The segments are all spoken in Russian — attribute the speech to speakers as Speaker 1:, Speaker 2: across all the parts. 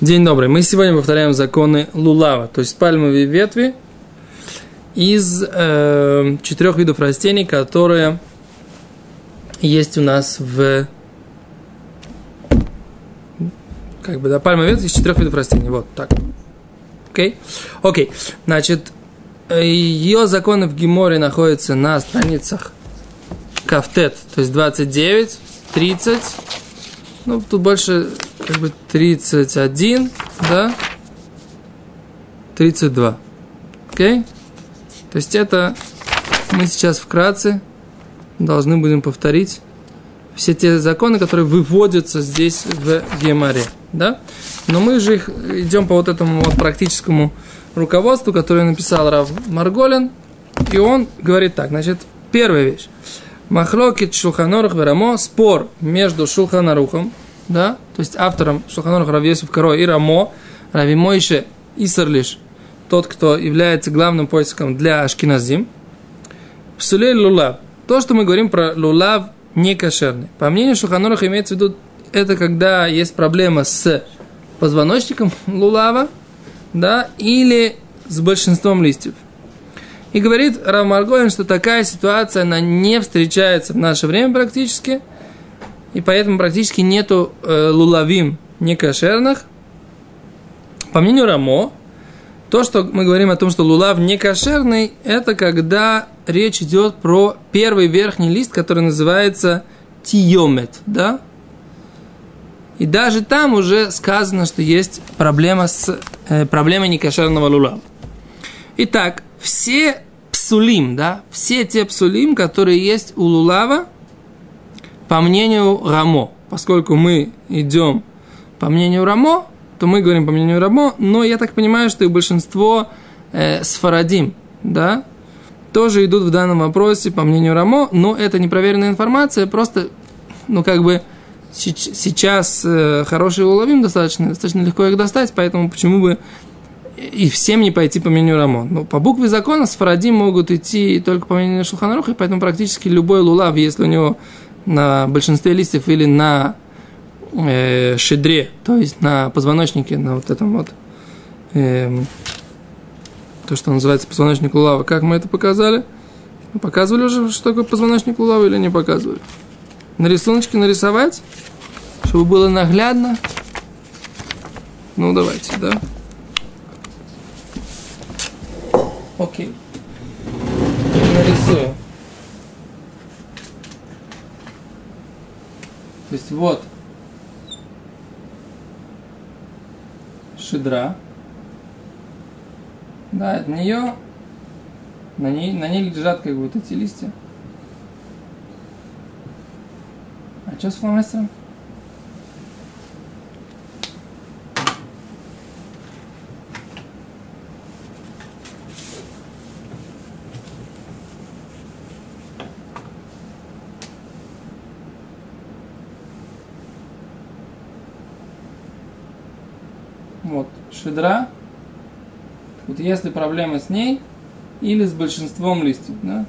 Speaker 1: День добрый. Мы сегодня повторяем законы лулава, то есть пальмовые ветви из э, четырех видов растений, которые есть у нас в как бы, да, пальмовые ветви из четырех видов растений. Вот так. Окей? Окей. Значит, ее законы в Гиморе находятся на страницах Кафтет, то есть 29, 30, ну, тут больше как бы 31, да? 32. Окей? Okay? То есть это мы сейчас вкратце должны будем повторить все те законы, которые выводятся здесь в Гемаре, да? Но мы же их идем по вот этому вот практическому руководству, которое написал Рав Марголин, и он говорит так, значит, первая вещь. Махлокит Шулханорух Верамо, спор между Шулханарухом, да, то есть автором Шулханорух Равьесов Каро и Рамо, Рави Мойше Исарлиш, тот, кто является главным поиском для Ашкиназим. Псулей Лулав. То, что мы говорим про Лулав не кошерный. По мнению Шулханоруха имеется в виду, это когда есть проблема с позвоночником Лулава, да, или с большинством листьев. И говорит Рамаргоин, что такая ситуация, она не встречается в наше время практически, и поэтому практически нету э, лулавим некошерных. По мнению Рамо, то, что мы говорим о том, что лулав не кошерный, это когда речь идет про первый верхний лист, который называется тиомет, да? И даже там уже сказано, что есть проблема с э, проблемой некошерного лулава. Итак, все псулим, да, все те псулим, которые есть у лулава, по мнению Рамо, поскольку мы идем по мнению Рамо, то мы говорим по мнению Рамо, но я так понимаю, что и большинство э, сфарадим, да, тоже идут в данном вопросе по мнению Рамо, но это непроверенная информация, просто, ну, как бы, сейчас э, хорошие уловим достаточно, достаточно легко их достать, поэтому почему бы и всем не пойти по мнению Рамон. Но по букве закона с Фаради могут идти только по мнению Шуханаруха, и поэтому практически любой лулав, если у него на большинстве листьев или на э, шедре, то есть на позвоночнике, на вот этом вот, э, то, что называется позвоночник лулава. Как мы это показали? Показывали уже, что такое позвоночник лулава или не показывали? На рисуночке нарисовать, чтобы было наглядно. Ну, давайте, да? Окей. Нарисую. Есть вот шедра. Да, от нее на ней, на ней лежат как бы эти листья. А что с фломастером? Вот, шедра. Вот если проблема с ней или с большинством листьев, да?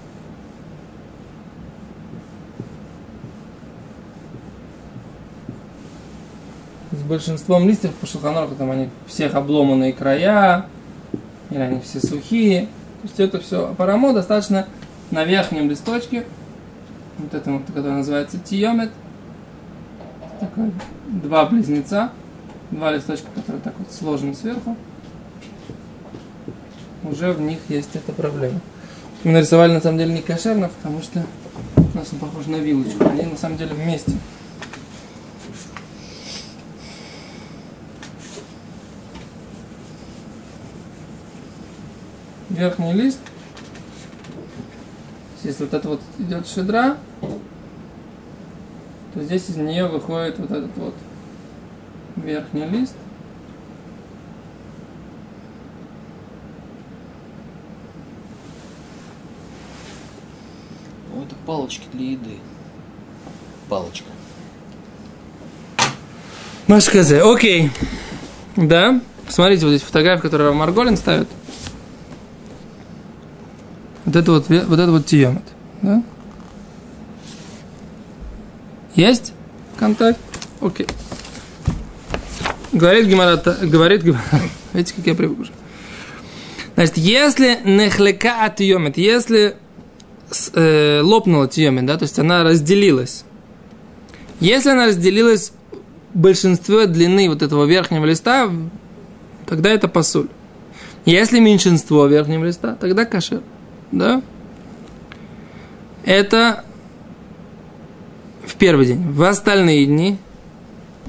Speaker 1: С большинством листьев по шелхонорку там они всех обломанные края, или они все сухие. То есть это все парамо достаточно на верхнем листочке, вот это вот, который называется тиомет, такой два близнеца, два листочка, которые так вот сложены сверху, уже в них есть эта проблема. Мы нарисовали на самом деле не кошерно, потому что у нас он похож на вилочку. Они на самом деле вместе. Верхний лист. Если вот это вот идет шедра, то здесь из нее выходит вот этот вот верхний лист.
Speaker 2: Ну, это палочки для еды. Палочка.
Speaker 1: Машказе, окей. Да. Смотрите, вот здесь фотография, которую Марголин ставит. Вот это вот, вот это вот тиемет. Да? Есть контакт? Окей. Говорит Гимара, говорит видите, как я привык уже. Значит, если нехлека от йомит, если э, лопнула тьемит, да, то есть она разделилась. Если она разделилась большинство длины вот этого верхнего листа, тогда это посуль. Если меньшинство верхнего листа, тогда кашер. Да? Это в первый день. В остальные дни,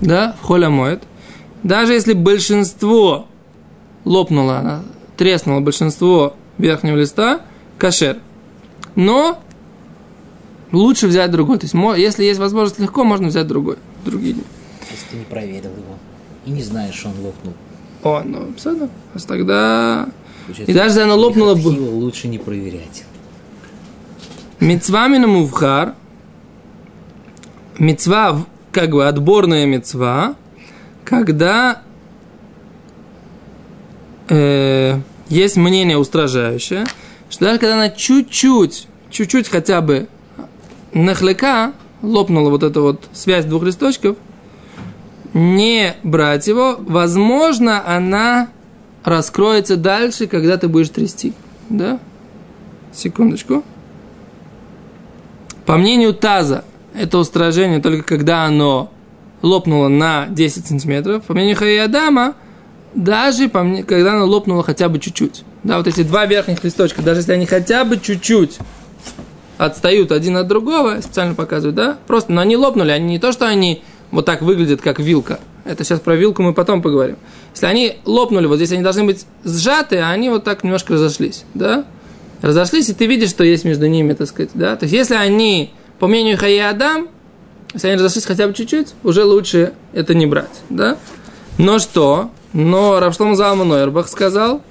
Speaker 1: да, холя моет, даже если большинство лопнуло, треснуло большинство верхнего листа, кашер. Но лучше взять другой. То есть, если есть возможность легко, можно взять другой. Другие дни.
Speaker 2: Если ты не проверил его и не знаешь, что он лопнул.
Speaker 1: О, ну, все, тогда... Получается, и даже если оно лопнуло... бы.
Speaker 2: лучше не проверять.
Speaker 1: Мецва мувхар. Мецва, как бы отборная мецва, когда э, есть мнение устражающее, что даже когда она чуть-чуть, чуть-чуть хотя бы нахлека, лопнула вот эта вот связь двух листочков, не брать его, возможно, она раскроется дальше, когда ты будешь трясти. Да? Секундочку. По мнению Таза, это устражение только когда оно лопнуло на 10 сантиметров. По мнению Хаядама, даже по мне, когда оно лопнуло хотя бы чуть-чуть. Да, вот эти два верхних листочка, даже если они хотя бы чуть-чуть отстают один от другого, специально показывают, да, просто, но они лопнули, они не то, что они вот так выглядят, как вилка. Это сейчас про вилку мы потом поговорим. Если они лопнули, вот здесь они должны быть сжаты, а они вот так немножко разошлись, да? Разошлись, и ты видишь, что есть между ними, так сказать, да? То есть, если они, по мнению Хая Адам, если они разошлись хотя бы чуть-чуть, уже лучше это не брать, да? Но что? Но Равшлом Залман Нойербах сказал,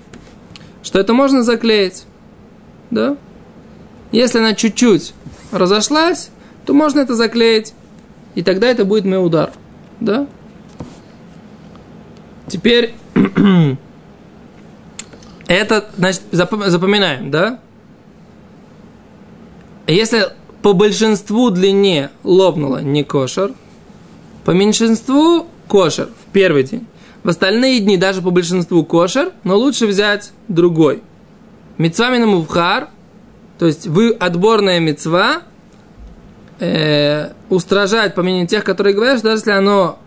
Speaker 1: что это можно заклеить, да? Если она чуть-чуть разошлась, то можно это заклеить, и тогда это будет мой удар, да? Теперь это, значит, запоминаем, да? Если по большинству длине лопнуло не кошер, по меньшинству кошер в первый день. В остальные дни даже по большинству кошер, но лучше взять другой. Мецвамина мувхар, то есть вы отборная мецва, э, устражать по мнению тех, которые говорят, что даже если оно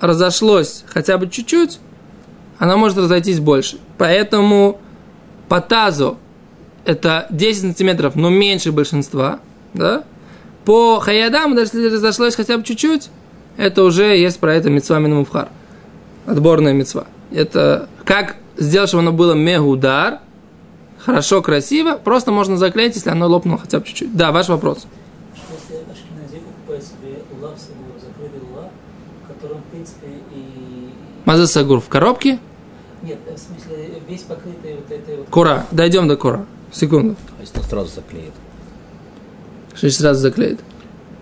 Speaker 1: разошлось хотя бы чуть-чуть, оно может разойтись больше. Поэтому по тазу это 10 сантиметров, но меньше большинства. Да? По хаядам, даже если разошлось хотя бы чуть-чуть, это уже есть про это мецва минумувхар. Отборная мецва. Это как сделать, чтобы оно было мегудар, хорошо, красиво, просто можно заклеить, если оно лопнуло хотя бы чуть-чуть. Да, ваш вопрос.
Speaker 3: Если покупает себе улав закрытый улав, в котором, в принципе, и...
Speaker 1: Маза сагур в коробке?
Speaker 3: Нет, в смысле, весь покрытый вот этой вот...
Speaker 1: Кура, дойдем до кура. Секунду.
Speaker 2: А если он сразу заклеит?
Speaker 1: Что сразу заклеит?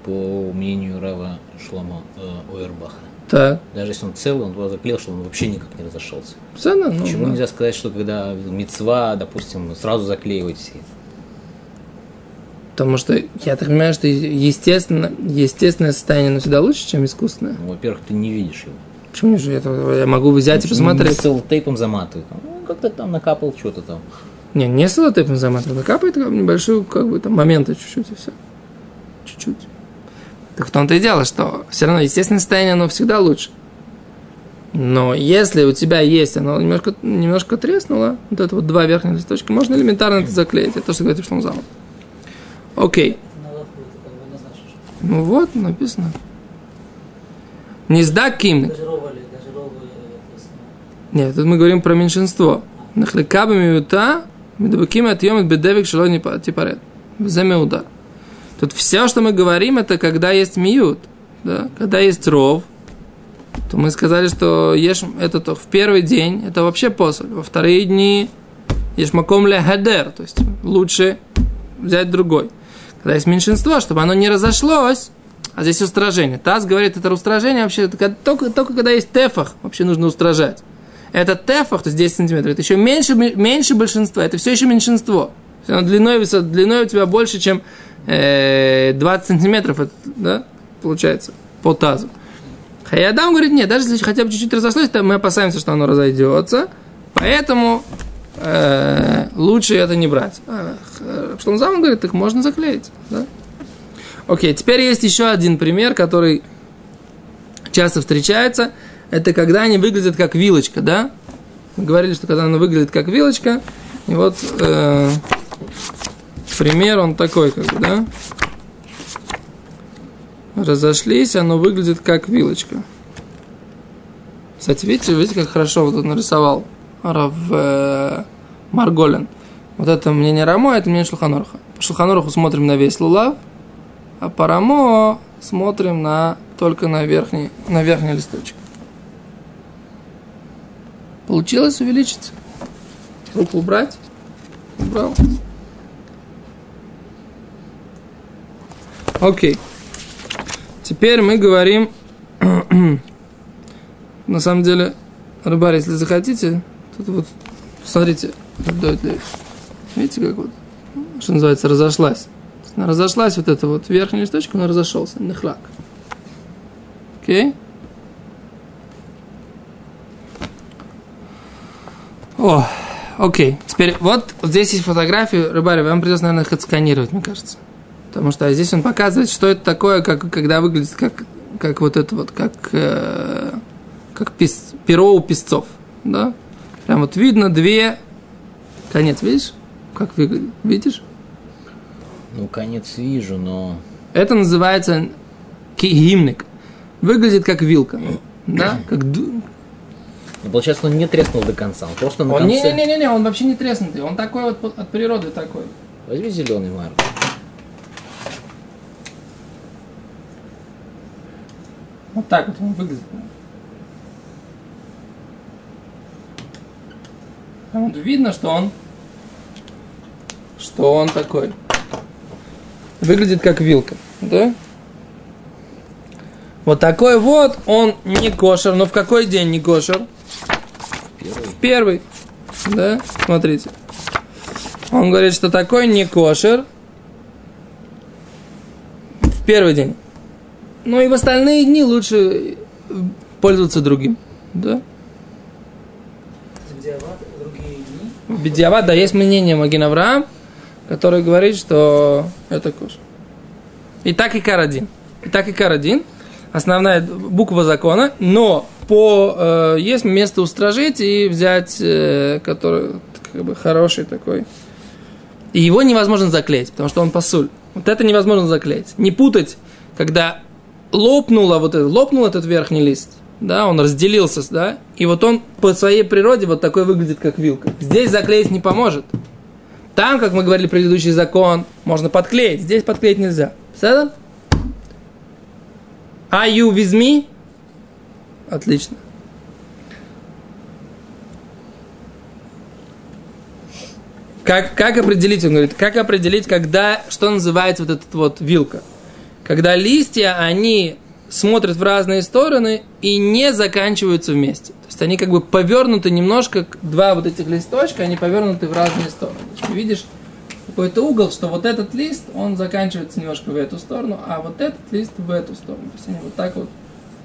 Speaker 2: По мнению Рава Шлома э, Уэрбаха.
Speaker 1: Так.
Speaker 2: Даже если он целый, он его заклеил, что он вообще никак не разошелся.
Speaker 1: Цена, ну,
Speaker 2: Почему
Speaker 1: да.
Speaker 2: нельзя сказать, что когда мецва, допустим, сразу заклеивать все?
Speaker 1: Потому что я так понимаю, что естественно, естественное состояние оно всегда лучше, чем искусственное.
Speaker 2: Ну, во-первых, ты не видишь его.
Speaker 1: Почему же я, я могу взять и посмотреть?
Speaker 2: Не селтейпом заматывает. Ну, как-то там накапал что-то там.
Speaker 1: Не, не селотейпом заматывает, накапает как бы, небольшую, как бы, там, моменты чуть-чуть и все. Чуть-чуть. Так в том-то и дело, что все равно естественное состояние, оно всегда лучше. Но если у тебя есть, оно немножко, немножко треснуло, вот это вот два верхних листочка, можно элементарно это заклеить. Это то, что говорит Шломзал. Окей. Ну вот, написано. Не сдак ким.
Speaker 3: Это самое.
Speaker 1: Нет, тут мы говорим про меньшинство. Нахлекаба миута, медабаким отъемет бедевик шело не типарет. Удар. Тут все, что мы говорим, это когда есть миют. Да? Когда есть ров, то мы сказали, что ешь это то в первый день, это вообще посоль. Во вторые дни ешь маком ле хадер, то есть лучше взять другой. Когда есть меньшинство, чтобы оно не разошлось, а здесь устражение. Таз говорит, это устражение вообще это только, только когда есть тефах, вообще нужно устражать. Это тефах, то есть 10 сантиметров, это еще меньше, меньше большинства, это все еще меньшинство. Оно длиной, длиной у тебя больше, чем э, 20 сантиметров, да, получается, по тазу. Хаядам говорит, нет, даже если хотя бы чуть-чуть разошлось, то мы опасаемся, что оно разойдется. Поэтому э, лучше это не брать. А, Шломзам говорит, так можно заклеить. Да? Окей, теперь есть еще один пример, который часто встречается. Это когда они выглядят как вилочка, да? Мы говорили, что когда она выглядит как вилочка, и вот э, пример он такой, как бы, да? Разошлись, оно выглядит как вилочка. Кстати, видите, видите, как хорошо вот тут нарисовал Рав э, Марголин. Вот это мнение Рамо, а это мнение Шулханорха. По Шулханорху смотрим на весь лулав, а по Рамо смотрим на, только на верхний, на верхний листочек. Получилось увеличить? Руку убрать? Убрал. Окей. Теперь мы говорим... на самом деле, рыбарь, если захотите, тут вот, смотрите, видите, как вот, что называется, разошлась. Разошлась, вот эта вот верхняя листочка, она разошелся, нахлак. Окей? О, окей. Теперь вот, вот здесь есть фотографию, рыбарь, вам придется, наверное, их отсканировать, мне кажется. Потому что здесь он показывает, что это такое, как, когда выглядит как, как вот это вот, как, э, как пис, перо у песцов. Да? Прям вот видно две... Конец, видишь? Как выглядит? Видишь?
Speaker 2: Ну, конец вижу, но...
Speaker 1: Это называется гимник. Выглядит как вилка. Да? Как...
Speaker 2: Ну, получается, он не треснул до конца. Он просто на
Speaker 1: он,
Speaker 2: конце...
Speaker 1: Не-не-не, он вообще не треснутый. Он такой вот от природы такой.
Speaker 2: Возьми зеленый, Марк.
Speaker 1: Вот так вот он выглядит. Вот видно, что он что он такой. Выглядит как вилка, да? Вот такой вот, он не кошер, но в какой день не кошер?
Speaker 2: Первый.
Speaker 1: Да? Смотрите. Он говорит, что такой не кошер в первый день. Ну и в остальные дни лучше пользоваться другим. Да? Бедиават, да, есть мнение Маген Авраам, который говорит, что это кошер. И так и Карадин. И так и Карадин. Основная буква закона, но по, э, есть место устражить и взять, э, который как бы хороший такой. И его невозможно заклеить, потому что он посуль. Вот это невозможно заклеить. Не путать, когда лопнуло вот это, лопнул этот верхний лист, да, он разделился, да, и вот он по своей природе вот такой выглядит, как вилка. Здесь заклеить не поможет. Там, как мы говорили, предыдущий закон, можно подклеить, здесь подклеить нельзя. Все? Are you with me? Отлично. Как, как определить, он говорит, как определить, когда, что называется вот этот вот вилка? когда листья, они смотрят в разные стороны и не заканчиваются вместе. То есть они как бы повернуты немножко, два вот этих листочка, они повернуты в разные стороны. Ты видишь какой-то угол, что вот этот лист, он заканчивается немножко в эту сторону, а вот этот лист в эту сторону. То есть они вот так вот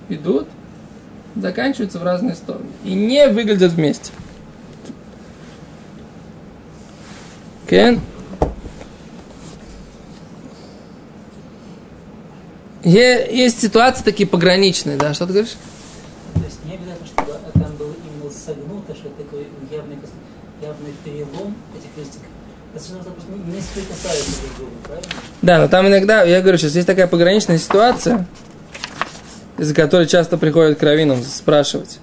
Speaker 1: идут, заканчиваются в разные стороны. И не выглядят вместе. Okay? Есть ситуации такие пограничные, да, что ты говоришь?
Speaker 3: То есть не обязательно, чтобы там был именно согнуто, что это такой явный, явный перелом этих просто не?
Speaker 1: Да, но там иногда, я говорю, сейчас есть такая пограничная ситуация, из-за которой часто приходят к раввинам спрашивать.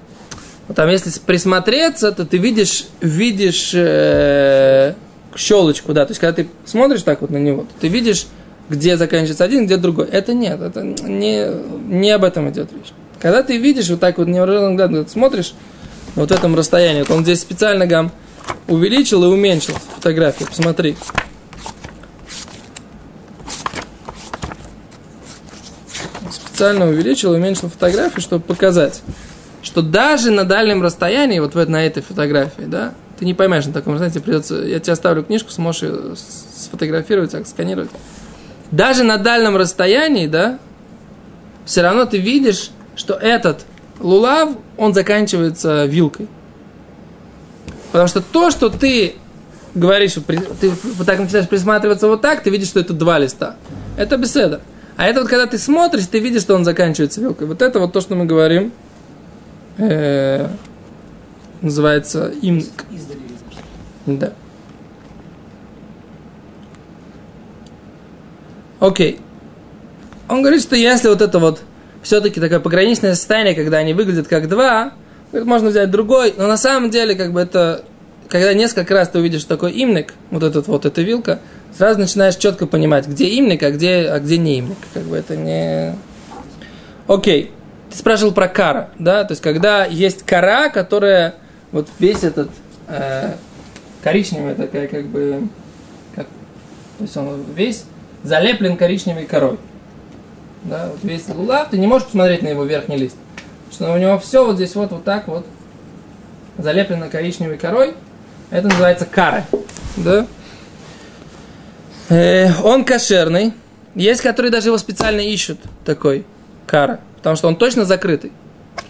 Speaker 1: Там, если присмотреться, то ты видишь, видишь э, щелочку, да, то есть когда ты смотришь так вот на него, ты видишь где заканчивается один, где другой. Это нет, это не, не об этом идет речь. Когда ты видишь вот так вот невооруженным взглядом, смотришь вот в этом расстоянии, вот он здесь специально гам увеличил и уменьшил фотографию, посмотри. Специально увеличил и уменьшил фотографию, чтобы показать, что даже на дальнем расстоянии, вот на этой фотографии, да, ты не поймешь на таком расстоянии, придется, я тебе оставлю книжку, сможешь ее сфотографировать, сканировать даже на дальнем расстоянии, да, все равно ты видишь, что этот лулав, он заканчивается вилкой. Потому что то, что ты говоришь, ты вот так начинаешь присматриваться вот так, ты видишь, что это два листа. Это беседа. А это вот когда ты смотришь, ты видишь, что он заканчивается вилкой. Вот это вот то, что мы говорим, э, называется им. Да. Окей. Он говорит, что если вот это вот все-таки такое пограничное состояние, когда они выглядят как два, говорит, можно взять другой, но на самом деле, как бы это, когда несколько раз ты увидишь такой имник, вот этот вот, эта вилка, сразу начинаешь четко понимать, где имник, а где, а где не имник. Как бы это не... Окей. Ты спрашивал про кара, да? То есть, когда есть кора, которая вот весь этот э, коричневый такая, как бы, как, то есть он весь залеплен коричневой корой. Да, вот весь лулав, ты не можешь посмотреть на его верхний лист. Что у него все вот здесь вот, вот так вот залеплено коричневой корой. Это называется кара. Да? Э, он кошерный. Есть, которые даже его специально ищут, такой кара. Потому что он точно закрытый.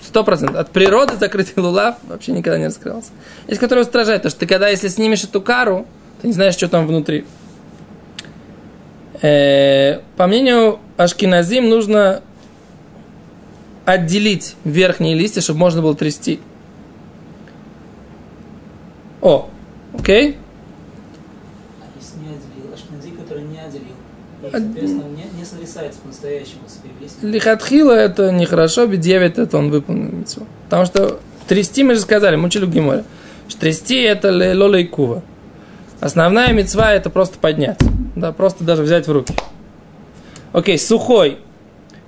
Speaker 1: Сто процентов. От природы закрытый лулав вообще никогда не раскрывался. Есть, которые устражают, потому что ты когда, если снимешь эту кару, ты не знаешь, что там внутри. Э, по мнению Ашкиназим, нужно отделить верхние листья, чтобы можно было трясти. О, окей?
Speaker 3: А если не отделил, ашкенази, который не отделил, и, соответственно, не, не сотрясается по-настоящему песней.
Speaker 1: Лихатхила это нехорошо, бедевит это он выполнил митцву. Потому что трясти, мы же сказали, мы учили в Гиморе, что трясти это лола и кува. Основная мецва это просто поднять. Да, просто даже взять в руки. Окей, сухой.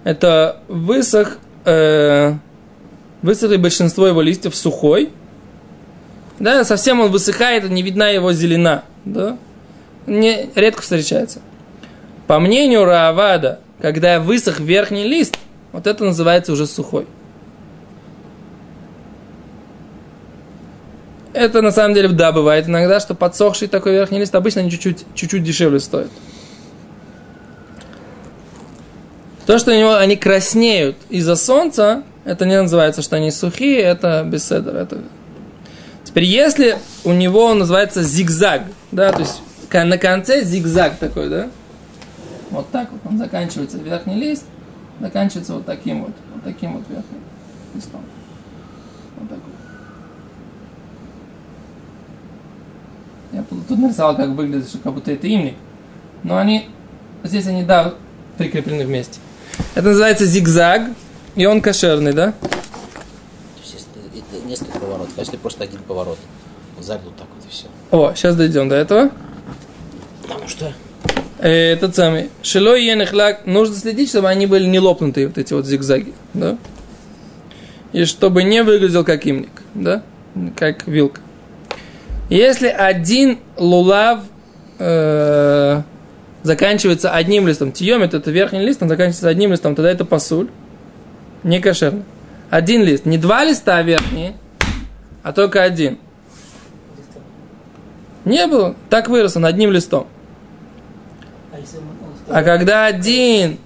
Speaker 1: Это высох, э, высохли большинство его листьев сухой. Да, совсем он высыхает, не видна его зелена. Да? Не, редко встречается. По мнению Раавада, когда высох верхний лист, вот это называется уже сухой. Это на самом деле, да, бывает иногда, что подсохший такой верхний лист обычно они чуть-чуть, чуть-чуть дешевле стоят. То, что у него они краснеют из-за солнца, это не называется, что они сухие, это беседер. Это... Теперь, если у него он называется зигзаг, да, то есть на конце зигзаг такой, да, вот так вот он заканчивается верхний лист, заканчивается вот таким вот, вот таким вот верхним листом. Вот так вот. Я тут тут нарисовал, как выглядит, что как будто это имник. Но они, здесь они, да, прикреплены вместе. Это называется зигзаг, и он кошерный, да?
Speaker 2: Это несколько поворотов, а если просто один поворот, загнут так вот и все.
Speaker 1: О, сейчас дойдем до этого.
Speaker 2: Потому что
Speaker 1: Э, Этот самый. Шилой и нехлак. Нужно следить, чтобы они были не лопнутые, вот эти вот зигзаги, да? И чтобы не выглядел как имник, да? Как вилка. Если один лулав э, заканчивается одним листом, тиомит это верхний лист, он заканчивается одним листом, тогда это пасуль, не кошерно. Один лист, не два листа верхние, а только один. Не было, так вырос он одним листом.
Speaker 3: А если он, он
Speaker 1: А когда один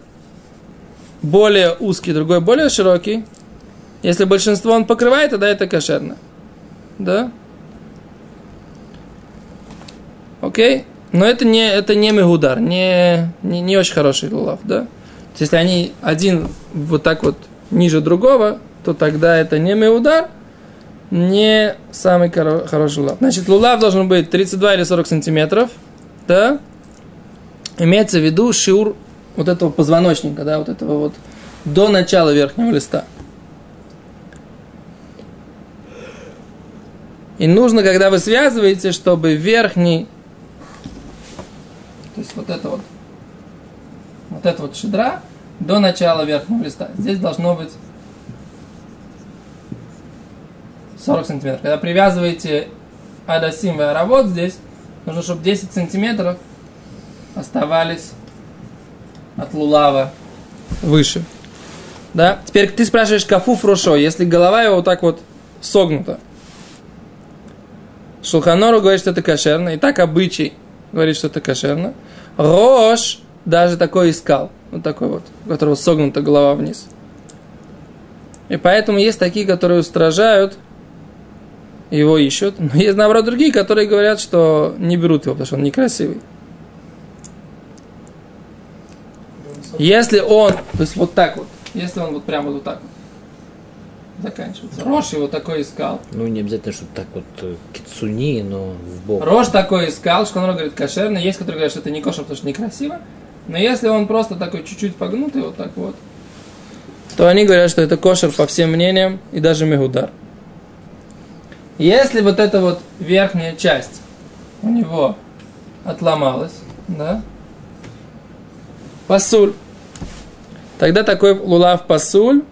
Speaker 1: более узкий, другой более широкий, если большинство он покрывает, тогда это кошерно. Да? Окей? Но это не, это не мегудар, не, не, не очень хороший лулав, да? То есть, если они один вот так вот ниже другого, то тогда это не меудар, не самый хороший лулав. Значит, лулав должен быть 32 или 40 сантиметров, да? Имеется в виду шиур вот этого позвоночника, да, вот этого вот до начала верхнего листа. И нужно, когда вы связываете, чтобы верхний, то есть вот это вот, вот это вот шедра до начала верхнего листа. Здесь должно быть 40 сантиметров. Когда привязываете адасим и аравод здесь, нужно, чтобы 10 сантиметров оставались от лулава выше. Да? Теперь ты спрашиваешь кафу фрушо, если голова его вот так вот согнута. Шулханору говорит, что это кошерно, и так обычай говорит, что это кошерно. Рош даже такой искал, вот такой вот, у которого согнута голова вниз. И поэтому есть такие, которые устражают, его ищут. Но есть, наоборот, другие, которые говорят, что не берут его, потому что он некрасивый. Если он, то есть вот так вот, если он вот прямо вот так вот заканчивается. Рош его такой искал.
Speaker 2: Ну, не обязательно, что так вот э, кицуни, но в бок.
Speaker 1: Рош такой искал, что он говорит кошерный. Есть, которые говорят, что это не кошер, потому что некрасиво. Но если он просто такой чуть-чуть погнутый, вот так вот, то они говорят, что это кошер по всем мнениям и даже мегудар. Если вот эта вот верхняя часть у него отломалась, да, пасуль, тогда такой лулав пасуль,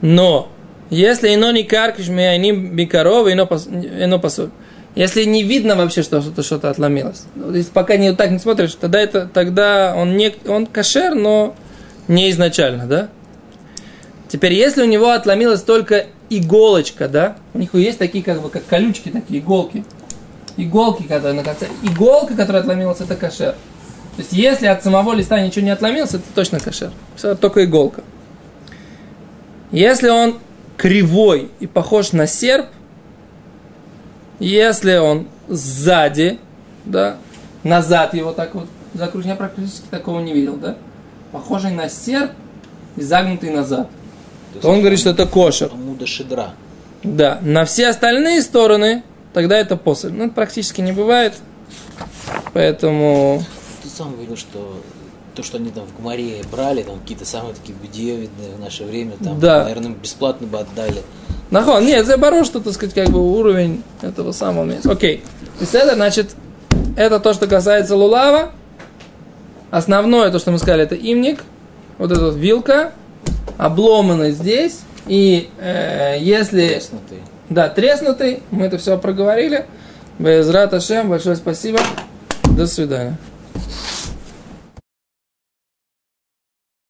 Speaker 1: но если ино не каркиш они бикарова, ино пасуль. Если не видно вообще, что что-то что отломилось, если пока не так не смотришь, тогда это тогда он не он кошер, но не изначально, да? Теперь, если у него отломилась только иголочка, да, у них есть такие как бы как колючки, такие иголки, иголки, которые на конце, иголка, которая отломилась, это кошер. То есть, если от самого листа ничего не отломилось, это точно кошер. Это только иголка. Если он кривой и похож на серп, если он сзади, да, назад его так вот закручен, я практически такого не видел, да, похожий на серп и загнутый назад, то, то он говорит, что это кошер.
Speaker 2: Муда шедра.
Speaker 1: Да, на все остальные стороны тогда это после. Ну, это практически не бывает, поэтому...
Speaker 2: Ты сам видел, что то, что они там в Гмаре брали, там какие-то самые такие будеевидные в наше время, там,
Speaker 1: да.
Speaker 2: наверное, бесплатно бы отдали.
Speaker 1: Нахон, нет, заборол, что, так сказать, как бы уровень этого самого места. Окей. Есть это, значит, это то, что касается лулава. Основное, то, что мы сказали, это имник. Вот эта вот вилка, обломанный здесь. И э, если...
Speaker 2: Треснутый.
Speaker 1: Да, треснутый. Мы это все проговорили. Безрат Ашем, большое спасибо. До свидания.